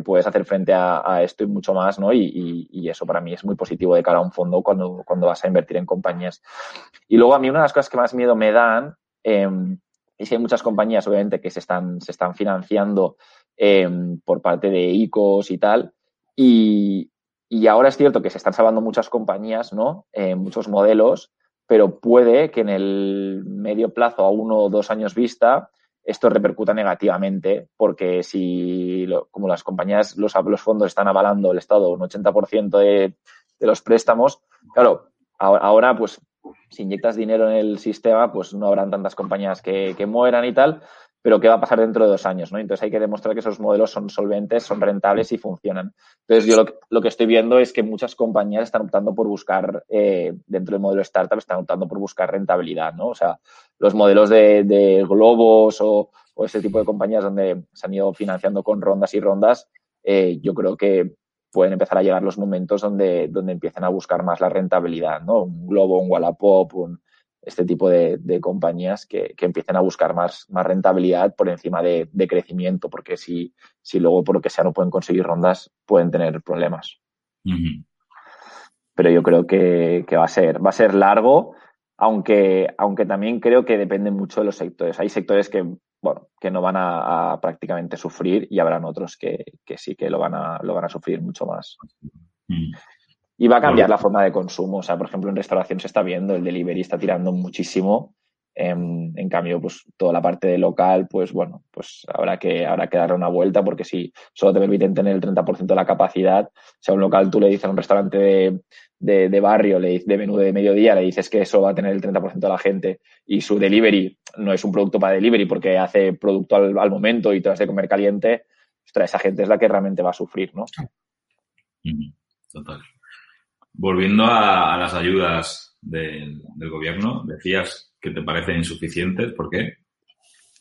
puedes hacer frente a, esto y mucho más, ¿no? Y, y, eso para mí es muy positivo de cara a un fondo cuando, cuando vas a invertir en compañías. Y luego a mí una de las cosas que más miedo me dan eh, es que hay muchas compañías, obviamente, que se están, se están financiando Em, por parte de ICOs y tal. Y, ahora es cierto que se están salvando muchas compañías, ¿no? Eh, muchos modelos, pero puede que en el medio plazo, a uno o dos años vista, esto repercuta negativamente, porque si, como las compañías, los, los fondos están avalando el Estado un 80% de, de los préstamos, claro, ahora, pues, si inyectas dinero en el sistema, pues no habrán tantas compañías que, que mueran y tal, pero ¿qué va a pasar dentro de dos años? ¿no? Entonces hay que demostrar que esos modelos son solventes, son rentables y funcionan. Entonces yo lo, que estoy viendo es que muchas compañías están optando por buscar, eh, dentro del modelo startup, están optando por buscar rentabilidad, ¿no? O sea, los modelos de, globos o, ese tipo de compañías donde se han ido financiando con rondas y rondas, eh, yo creo que pueden empezar a llegar los momentos donde, donde empiecen a buscar más la rentabilidad, ¿no? Un Globo, un Wallapop, un, este tipo de, compañías que, empiecen a buscar más, más rentabilidad por encima de, crecimiento, porque si, si luego por lo que sea no pueden conseguir rondas, pueden tener problemas. Pero yo creo que, va a ser, va a ser largo, aunque, aunque también creo que depende mucho de los sectores. Hay sectores que, bueno, que no van a, prácticamente sufrir y habrán otros que, sí que lo van a, lo van a sufrir mucho más. Y va a cambiar la forma de consumo. O sea, por ejemplo, en restauración se está viendo, el delivery está tirando muchísimo. En, en, cambio, pues toda la parte de local, pues bueno, pues habrá que, habrá que darle una vuelta porque si solo te permiten tener el 30% de la capacidad, si a un local tú le dices a un restaurante de, de, de barrio, le, de menú de mediodía, le dices que eso va a tener el 30% de la gente y su delivery no es un producto para delivery porque hace producto al, al momento y te has de comer caliente, ostras, esa gente es la que realmente va a sufrir, ¿no? Total. Volviendo a, las ayudas del, gobierno, decías que te parecen insuficientes. ¿Por qué?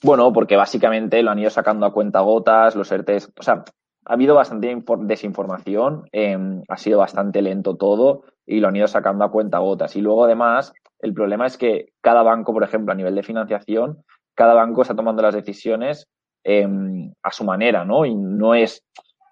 Bueno, porque básicamente lo han ido sacando a cuenta gotas, los ERTES. O sea, ha habido bastante desinformación, em, ha sido bastante lento todo y lo han ido sacando a cuenta gotas. Y luego, además, el problema es que cada banco, por ejemplo, a nivel de financiación, cada banco está tomando las decisiones em, a su manera, ¿no? Y no es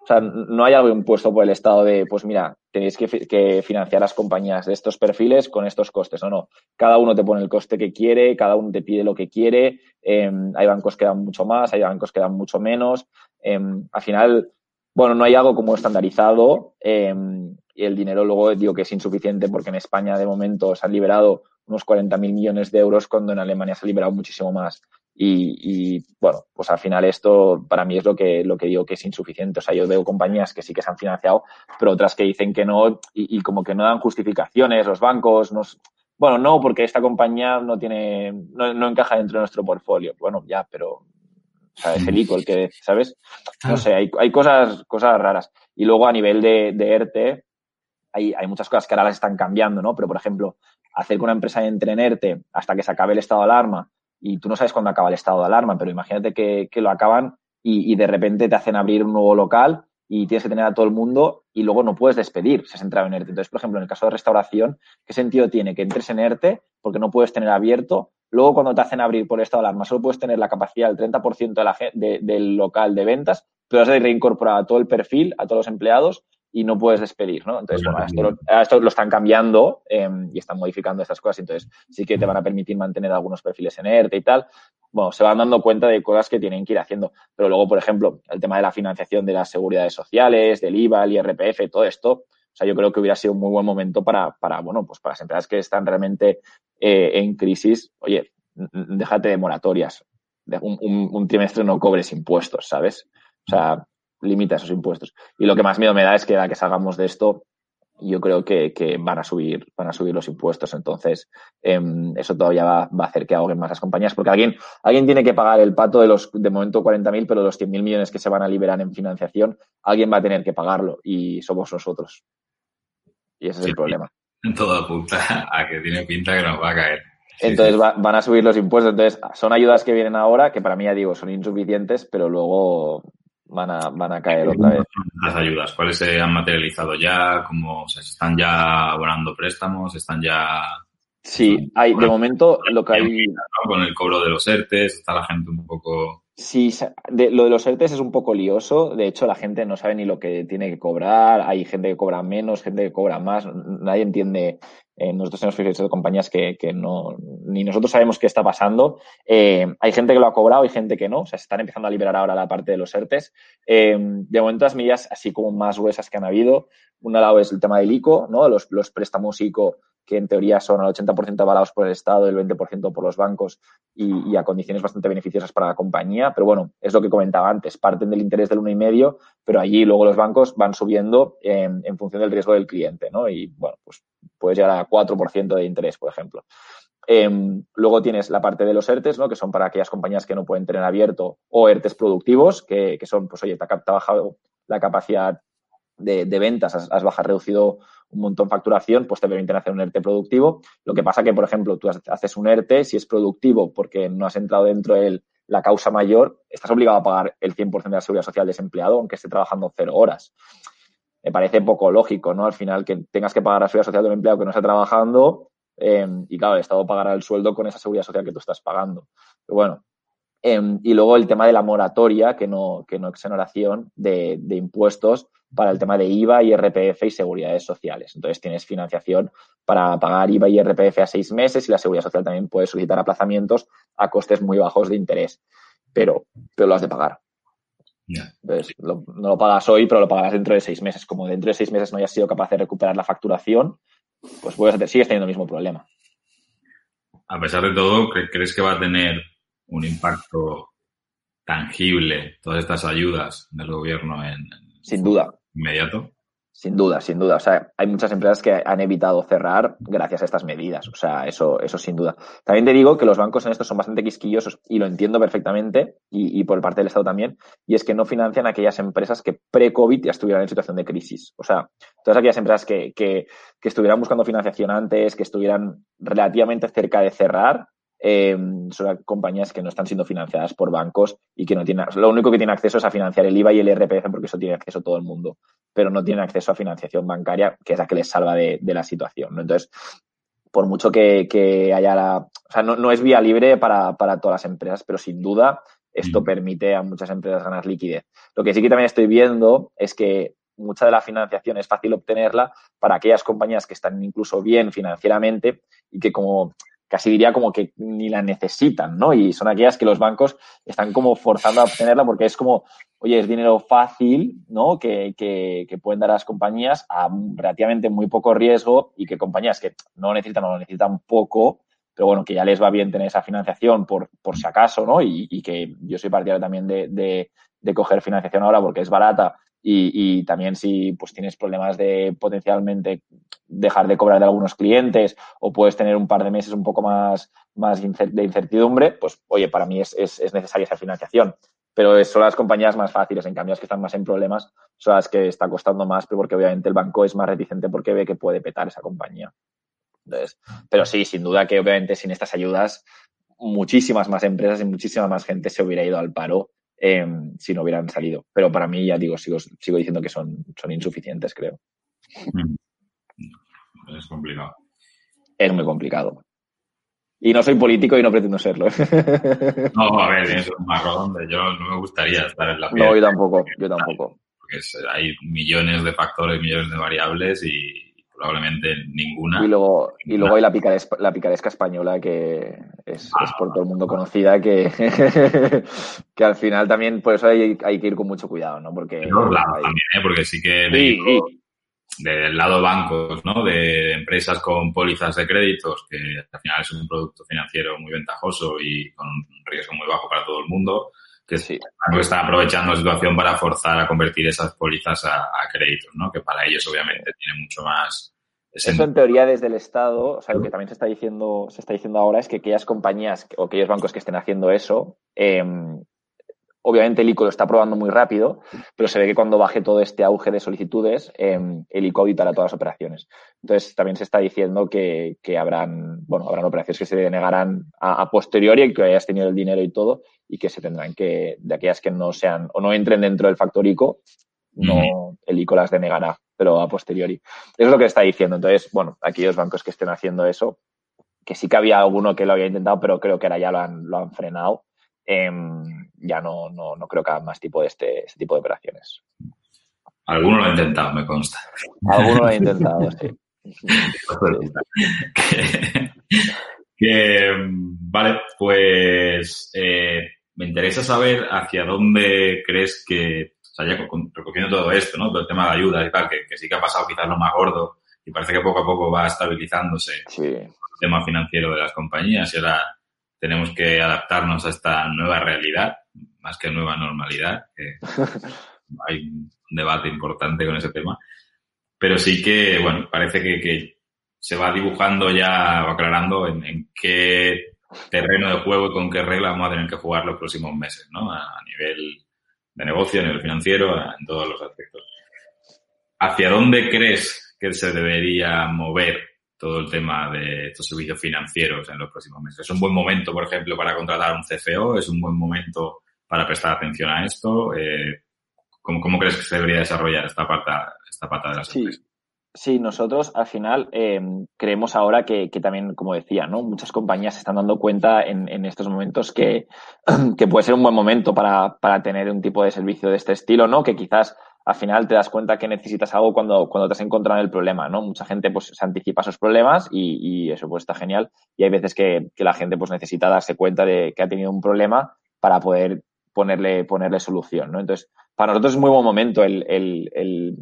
o sea, no hay algo impuesto por el Estado de, pues mira, tenéis que, financiar las compañías de estos perfiles con estos costes. No, no. Cada uno te pone el coste que quiere, cada uno te pide lo que quiere. Em, hay bancos que dan mucho más, hay bancos que dan mucho menos. Em, al final, bueno, no hay algo como estandarizado em, y el dinero luego digo que es insuficiente porque en España de momento se han liberado unos 40.000 millones de euros cuando en Alemania se ha liberado muchísimo más. Y, bueno, pues al final esto para mí es lo que, lo que digo que es insuficiente. O sea, yo veo compañías que sí que se han financiado, pero otras que dicen que no y, como que no dan justificaciones, los bancos, nos, bueno, no, porque esta compañía no tiene, no, encaja dentro de nuestro portfolio. Bueno, ya, pero o sea, es el ICO el que, ¿sabes? No sé, hay, hay cosas, cosas raras. Y luego a nivel de, de ERTE, hay, hay muchas cosas que ahora las están cambiando, ¿no? Pero, por ejemplo, hacer que una empresa entre en ERTE hasta que se acabe el estado de alarma y tú no sabes cuándo acaba el estado de alarma, pero imagínate que, lo acaban y, de repente te hacen abrir un nuevo local y tienes que tener a todo el mundo y luego no puedes despedir si has entrado en ERTE. Entonces, por ejemplo, en el caso de restauración, ¿qué sentido tiene que entres en ERTE porque no puedes tener abierto? Luego, cuando te hacen abrir por estado de alarma, solo puedes tener la capacidad del 30% de la, del local de ventas, pero has de reincorporar a todo el perfil, a todos los empleados y no puedes despedir, ¿no? Entonces, bueno, esto lo, esto lo están cambiando em, y están modificando estas cosas, entonces sí que te van a permitir mantener algunos perfiles en ERTE y tal. Bueno, se van dando cuenta de cosas que tienen que ir haciendo. Pero luego, por ejemplo, el tema de la financiación de las seguridades sociales, del IVA, el IRPF, todo esto, o sea, yo creo que hubiera sido un muy buen momento para, para bueno, pues para las empresas que están realmente eh, en crisis, oye, déjate de moratorias. Un, un, un, trimestre no cobres impuestos, ¿sabes? O sea, limita esos impuestos. Y lo que más miedo me da es que a que salgamos de esto, yo creo que, van a subir, van a subir los impuestos. Entonces, em, eso todavía va, a hacer que ahoguen más las compañías, porque alguien, alguien tiene que pagar el pato de los, de momento 40.000, pero de los 100.000 millones que se van a liberar en financiación, alguien va a tener que pagarlo y somos nosotros. Y ese es el problema. Todo apunta a que tiene pinta que nos va a caer. Entonces van a subir los impuestos. Entonces, son ayudas que vienen ahora, que para mí ya digo, son insuficientes, pero luego van a, van a caer otra vez. Las ayudas, ¿cuáles se han materializado ya? ¿Cómo, se están ya abonando préstamos? ¿Están ya...? Sí, hay, de momento lo que hay... Con el cobro de los ERTES, está la gente un poco... Sí, lo de los ERTES es un poco lioso. De hecho, la gente no sabe ni lo que tiene que cobrar. Hay gente que cobra menos, gente que cobra más. Nadie entiende eh, nosotros tenemos de compañías que, que, no, ni nosotros sabemos qué está pasando. Eh, hay gente que lo ha cobrado y gente que no. O sea, se están empezando a liberar ahora la parte de los ERTES. Eh, de momento, las medidas así como más gruesas que han habido, una lado es el tema del ICO, ¿no? Los, los préstamos ICO que en teoría son al 80% avalados por el Estado el 20% por los bancos y, a condiciones bastante beneficiosas para la compañía. Pero bueno, es lo que comentaba antes, parten del interés del 1,5, pero allí luego los bancos van subiendo en, función del riesgo del cliente, ¿no? Y bueno, pues puedes llegar a 4% de interés, por ejemplo. Em, luego tienes la parte de los ERTES, ¿no? que son para aquellas compañías que no pueden tener abierto, o ERTES productivos, que, son, pues oye, te ha, bajado la capacidad de, ventas, has, has, reducido un montón facturación, pues te permiten hacer un ERTE productivo. Lo que pasa que, por ejemplo, tú haces un ERTE, si es productivo porque no has entrado dentro de la causa mayor, estás obligado a pagar el 100% de la seguridad social desempleado, aunque esté trabajando cero horas me parece poco lógico, ¿no? Al final que tengas que pagar la seguridad social de un empleado que no está trabajando em, y claro, el Estado pagará el sueldo con esa seguridad social que tú estás pagando. Pero bueno, em, y luego el tema de la moratoria, que no, que no exoneración de, de impuestos para el tema de IVA, IRPF y seguridades sociales. Entonces tienes financiación para pagar IVA y IRPF a seis meses y la seguridad social también puede solicitar aplazamientos a costes muy bajos de interés. Pero, pero lo has de pagar. Entonces, no lo pagas hoy, pero lo pagarás dentro de seis meses. Como dentro de seis meses no hayas sido capaz de recuperar la facturación, pues puedes, sigues teniendo el mismo problema. A pesar de todo, ¿crees que va a tener un impacto tangible todas estas ayudas del gobierno en, Sin duda. inmediato? Sin duda, sin duda. O sea, hay muchas empresas que han evitado cerrar gracias a estas medidas. O sea, eso, eso sin duda. También te digo que los bancos en esto son bastante quisquillosos y lo entiendo perfectamente y, por parte del Estado también. Y es que no financian aquellas empresas que pre-COVID ya estuvieran en situación de crisis. O sea, todas aquellas empresas que, que, que estuvieran buscando financiación antes, que estuvieran relativamente cerca de cerrar, eh, son compañías que no están siendo financiadas por bancos y que no tienen, lo único que tienen acceso es a financiar el IVA y el IRPF porque eso tiene acceso todo el mundo, pero no tienen acceso a financiación bancaria, que es la que les salva de, la situación. Entonces, por mucho que, haya la, o sea, no, es vía libre para, todas las empresas, pero sin duda esto mm. permite a muchas empresas ganar liquidez. Lo que sí que también estoy viendo es que mucha de la financiación es fácil obtenerla para aquellas compañías que están incluso bien financieramente y que como casi diría como que ni la necesitan, ¿no? Y son aquellas que los bancos están como forzando a obtenerla porque es como, oye, es dinero fácil, ¿no? Que, que, que pueden dar a las compañías a relativamente muy poco riesgo y que compañías que no necesitan o lo necesitan poco, pero bueno, que ya les va bien tener esa financiación por, por si acaso, ¿no? Y, que yo soy partidario también de, de, de coger financiación ahora porque es barata y, también si pues tienes problemas de potencialmente dejar de cobrar de algunos clientes o puedes tener un par de meses un poco más, más de incertidumbre, pues oye, para mí es, es, es necesaria esa financiación. Pero son las compañías más fáciles, en cambio las que están más en problemas son las que está costando más, pero porque obviamente el banco es más reticente porque ve que puede petar esa compañía. Entonces, pero sí, sin duda que obviamente sin estas ayudas muchísimas más empresas y muchísima más gente se hubiera ido al paro Em, si no hubieran salido. Pero para mí, ya digo, sigo, sigo diciendo que son, son insuficientes, creo. Mm. Es complicado. Es muy complicado. Y no soy político y no pretendo serlo. No, a ver, es un marrón donde yo no me gustaría estar en la piel. No, yo tampoco, yo tampoco. Porque hay millones de factores, millones de variables y, probablemente ninguna. Y luego, y luego hay la picaresca, la picaresca española que es, por todo el mundo conocida, que, que al final también, por eso hay, hay que ir con mucho cuidado, ¿no? Porque, también, ¿eh? porque sí que del lado bancos, ¿no? De empresas con pólizas de créditos, que al final es un producto financiero muy ventajoso y con un riesgo muy bajo para todo el mundo, que sí. están aprovechando la situación para forzar a convertir esas pólizas a, créditos, ¿no? Que para ellos obviamente tiene mucho más. Eso en teoría desde el Estado, o sea, lo que también se está diciendo, se está diciendo ahora es que aquellas compañías o aquellos bancos que estén haciendo eso, eh, Obviamente el ICO lo está probando muy rápido, pero se ve que cuando baje todo este auge de solicitudes, em, el ICO evitará todas las operaciones. Entonces también se está diciendo que, habrán, bueno, habrán operaciones que se denegarán a, posteriori, que hayas tenido el dinero y todo, y que se tendrán que, de aquellas que no sean o no entren dentro del factor ICO, no, el ICO las denegará, pero a posteriori. Eso es lo que está diciendo. Entonces, bueno, aquellos bancos que estén haciendo eso, que sí que había alguno que lo había intentado, pero creo que ahora ya lo han, lo han frenado Em, ya no, no, no, creo que haga más tipo de este, este, tipo de operaciones. Alguno lo ha intentado, me consta. Alguno lo ha intentado, sí. vale, pues eh, me interesa saber hacia dónde crees que, o sea, ya recogiendo todo esto, ¿no? Todo el tema de ayuda y tal, que, sí que ha pasado quizás lo más gordo y parece que poco a poco va estabilizándose el tema financiero de las compañías y ahora tenemos que adaptarnos a esta nueva realidad, más que nueva normalidad, que hay un debate importante con ese tema. Pero sí que, bueno, parece que, se va dibujando ya o aclarando en, qué terreno de juego y con qué reglas vamos a tener que jugar los próximos meses, ¿no? A, nivel de negocio, a nivel financiero, en todos los aspectos. ¿Hacia dónde crees que se debería mover todo el tema de estos servicios financieros en los próximos meses. Es un buen momento, por ejemplo, para contratar un CFO, es un buen momento para prestar atención a esto. Eh, ¿cómo, crees que se debería desarrollar esta pata, esta pata de las sí. Sí, nosotros al final eh, creemos ahora que, también, como decía, ¿no? muchas compañías se están dando cuenta en, estos momentos que, que, puede ser un buen momento para, para tener un tipo de servicio de este estilo, ¿no? Que quizás al final te das cuenta que necesitas algo cuando, cuando te has encontrado en el problema, ¿no? Mucha gente pues se anticipa a esos problemas y, eso pues está genial. Y hay veces que, la gente pues necesita darse cuenta de que ha tenido un problema para poder ponerle, ponerle solución, ¿no? Entonces, para nosotros es muy buen momento el, el, el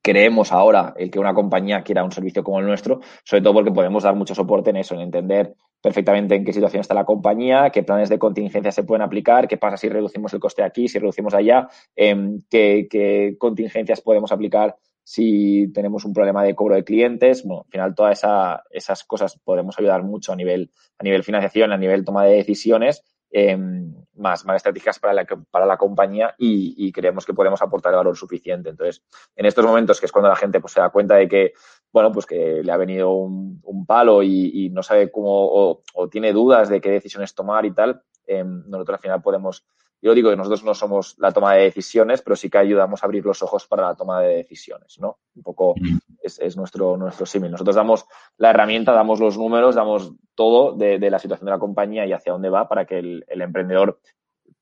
creemos ahora el que una compañía quiera un servicio como el nuestro, sobre todo porque podemos dar mucho soporte en eso, en entender perfectamente en qué situación está la compañía, qué planes de contingencia se pueden aplicar, qué pasa si reducimos el coste aquí, si reducimos allá, em, qué, contingencias podemos aplicar si tenemos un problema de cobro de clientes. Bueno, al final todas esas cosas podemos ayudar mucho a nivel, a nivel financiación, a nivel toma de decisiones Em, más, más estratégicas para la, para la compañía y, creemos que podemos aportar valor suficiente. Entonces, en estos momentos, que es cuando la gente pues, se da cuenta de que, bueno, pues que le ha venido un, palo y, no sabe cómo o, tiene dudas de qué decisiones tomar y tal, em, nosotros al final podemos yo digo que nosotros no somos la toma de decisiones, pero sí que ayudamos a abrir los ojos para la toma de decisiones, ¿no? Un poco mm. es, nuestro, nuestro símil. Nosotros damos la herramienta, damos los números, damos todo de, la situación de la compañía y hacia dónde va para que el, emprendedor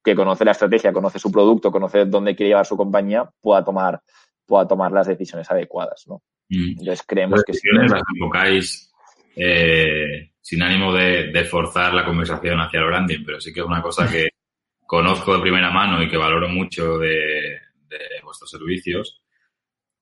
que conoce la estrategia, conoce su producto, conoce dónde quiere llevar su compañía, pueda tomar, pueda tomar las decisiones adecuadas, ¿no? Mm. Entonces creemos que... las invocáis eh, sin ánimo de, de, forzar la conversación hacia el branding, pero sí que es una cosa que conozco de primera mano y que valoro mucho de, vuestros servicios,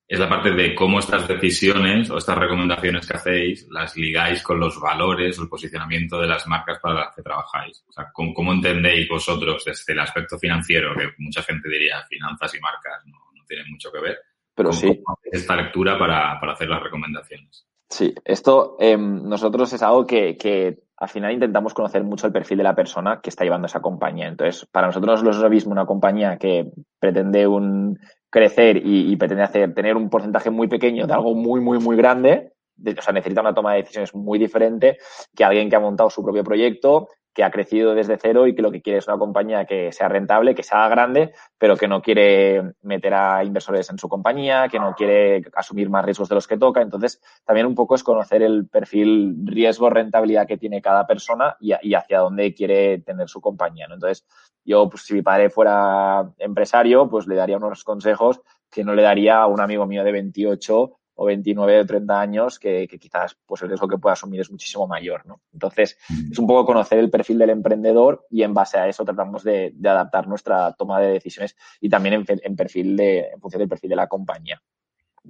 es la parte de cómo estas decisiones o estas recomendaciones que hacéis las ligáis con los valores o el posicionamiento de las marcas para las que trabajáis. O sea, ¿cómo, entendéis vosotros desde el aspecto financiero, que mucha gente diría finanzas y marcas no, tienen mucho que ver? Pero sí. esta lectura para, para hacer las recomendaciones? Sí, esto em, nosotros es algo que, que, al final intentamos conocer mucho el perfil de la persona que está llevando esa compañía. Entonces, para nosotros no es lo mismo una compañía que pretende un crecer y, y pretende hacer, tener un porcentaje muy pequeño de algo muy, muy, muy grande, o sea, necesita una toma de decisiones muy diferente que alguien que ha montado su propio proyecto, que ha crecido desde cero y que lo que quiere es una compañía que sea rentable, que sea grande, pero que no quiere meter a inversores en su compañía, que no quiere asumir más riesgos de los que toca. Entonces, también un poco es conocer el perfil riesgo-rentabilidad que tiene cada persona y, hacia dónde quiere tener su compañía. Entonces, yo, pues, si mi padre fuera empresario, pues le daría unos consejos que no le daría a un amigo mío de 28 o 29 o 30 años que, quizás pues el riesgo que pueda asumir es muchísimo mayor, ¿no? Entonces, mm. es un poco conocer el perfil del emprendedor y en base a eso tratamos de, adaptar nuestra toma de decisiones y también en, perfil de, en función del perfil de la compañía.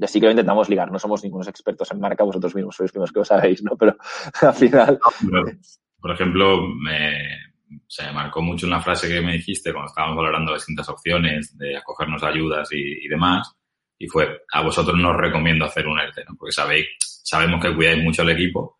Así que lo intentamos ligar. No somos ningunos expertos en marca, vosotros mismos sois los que lo sabéis, ¿no? Pero al final... Por ejemplo, me, se me marcó mucho una frase que me dijiste cuando estábamos valorando distintas opciones de acogernos a ayudas y demás, y fue, a vosotros no os recomiendo hacer un ERTE, ¿no? porque sabéis, sabemos que cuidáis mucho al equipo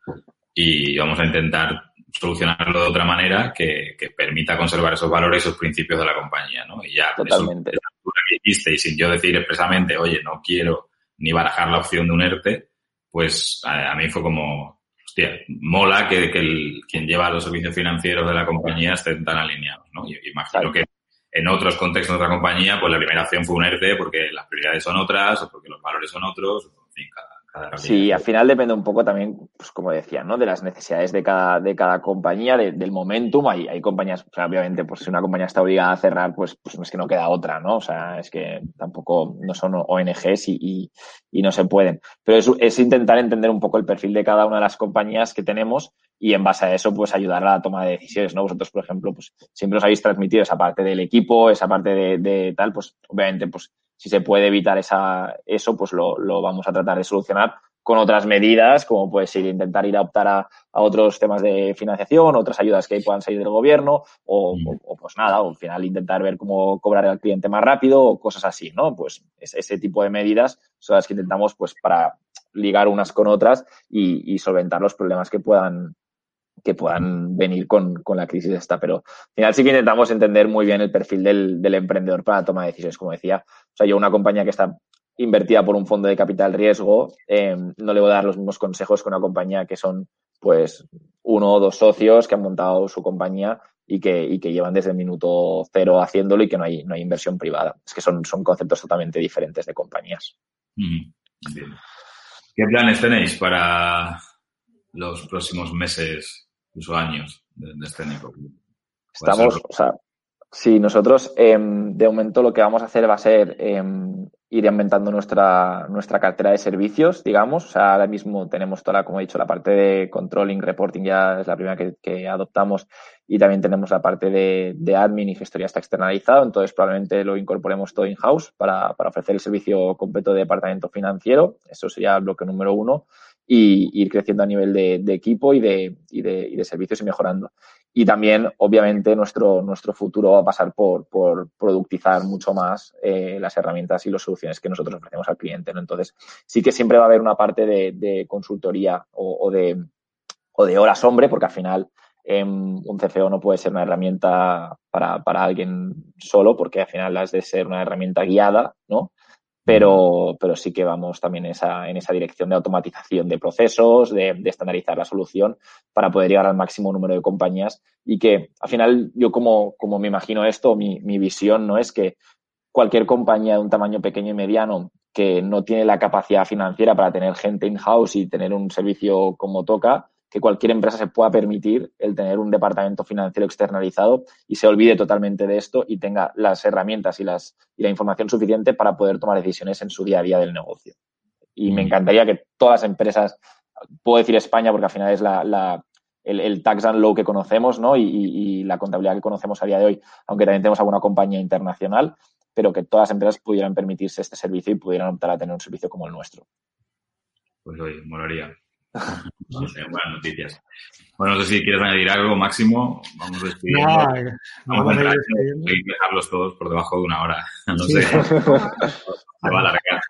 y vamos a intentar solucionarlo de otra manera que, que permita conservar esos valores y esos principios de la compañía, ¿no? Y ya, Totalmente. Eso, que hiciste y sin yo decir expresamente, oye, no quiero ni barajar la opción de un ERTE, pues a, mí fue como, hostia, mola que, que el, quien lleva los servicios financieros de la compañía estén tan alineados, ¿no? Y imagino que en otros contextos de otra compañía, pues la primera opción fue un ERTE porque las prioridades son otras o porque los valores son otros, en fin, cada, Sí, al final depende un poco también, pues como decía, ¿no? De las necesidades de cada, de cada compañía, del momentum. Hay, hay compañías, o sea, obviamente, pues si una compañía está obligada a cerrar, pues, pues es que no queda otra, ¿no? O sea, es que tampoco no son ONGs y, y, no se pueden. Pero es, es intentar entender un poco el perfil de cada una de las compañías que tenemos y en base a eso, pues ayudar a la toma de decisiones, ¿no? Vosotros, por ejemplo, pues siempre os habéis transmitido esa parte del equipo, esa parte de, de tal, pues obviamente, pues si se puede evitar esa, eso, pues lo, lo, vamos a tratar de solucionar con otras medidas, como puede ser intentar ir a optar a, a, otros temas de financiación, otras ayudas que puedan salir del gobierno, o, mm. o, pues nada, o al final intentar ver cómo cobrar al cliente más rápido, o cosas así, ¿no? Pues ese tipo de medidas son las que intentamos, pues, para ligar unas con otras y, y solventar los problemas que puedan, que puedan venir con, con, la crisis esta. Pero al final sí que intentamos entender muy bien el perfil del, del, emprendedor para la toma de decisiones. Como decía, o sea, yo una compañía que está invertida por un fondo de capital riesgo, eh, no le voy a dar los mismos consejos que una compañía que son pues uno o dos socios que han montado su compañía y que, y que llevan desde el minuto cero haciéndolo y que no hay, no hay inversión privada. Es que son, son conceptos totalmente diferentes de compañías. ¿Qué planes tenéis para los próximos meses incluso años de, este negocio. Estamos, o sea, sí, nosotros eh, de momento lo que vamos a hacer va a ser eh, ir inventando nuestra, nuestra cartera de servicios, digamos. O sea, ahora mismo tenemos toda, como he dicho, la parte de controlling, reporting ya es la primera que, que adoptamos y también tenemos la parte de, de, admin y gestoría está externalizado. Entonces, probablemente lo incorporemos todo in-house para, para ofrecer el servicio completo de departamento financiero. Eso sería el bloque número uno y ir creciendo a nivel de, de equipo y de, y, de, y de, servicios y mejorando. Y también, obviamente, nuestro, nuestro futuro va a pasar por, por productizar mucho más eh, las herramientas y las soluciones que nosotros ofrecemos al cliente. ¿no? Entonces, sí que siempre va a haber una parte de, consultoría o, o, de, o de horas hombre, porque al final eh, un CFO no puede ser una herramienta para, para alguien solo, porque al final has de ser una herramienta guiada, ¿no? Pero, pero sí que vamos también en esa, en esa dirección de automatización de procesos, de, de, estandarizar la solución para poder llegar al máximo número de compañías. Y que al final yo como, como me imagino esto, mi, mi visión no es que cualquier compañía de un tamaño pequeño y mediano que no tiene la capacidad financiera para tener gente in-house y tener un servicio como toca, que cualquier empresa se pueda permitir el tener un departamento financiero externalizado y se olvide totalmente de esto y tenga las herramientas y, las, y la información suficiente para poder tomar decisiones en su día a día del negocio. Y me encantaría que todas las empresas, puedo decir España porque al final es la, la el, el, tax and law que conocemos ¿no? Y, y, y, la contabilidad que conocemos a día de hoy, aunque también tenemos alguna compañía internacional, pero que todas las empresas pudieran permitirse este servicio y pudieran optar a tener un servicio como el nuestro. Pues oye, molaría. Buenas noticias. Bueno, no sé si quieres añadir algo, Máximo. Vamos despidiendo. No, vamos, a dejarlos todos por debajo de una hora. No sé. Se va a alargar.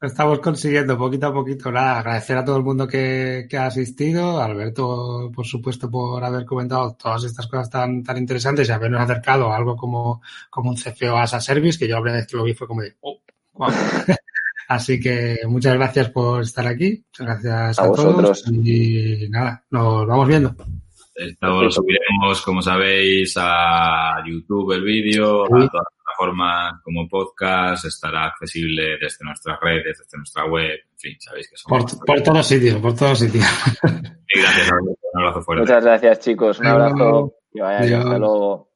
Lo estamos consiguiendo poquito a poquito. Nada, agradecer a todo el mundo que, que, ha asistido. Alberto, por supuesto, por haber comentado todas estas cosas tan, tan interesantes y habernos acercado a algo como, como un CFO as a service, que yo la primera vez que lo vi fue como de, oh, wow. Así que muchas gracias por estar aquí. Muchas gracias a, todos. Y nada, nos vamos viendo. Esto lo subiremos, como sabéis, a YouTube el vídeo, a todas las plataformas como podcast, estará accesible desde nuestras redes, desde nuestra web, en fin, sabéis que somos... Por, por todos sitios, por todos sitios. Y gracias, un abrazo fuerte. Muchas gracias, chicos. Un abrazo. Que vaya, hasta luego.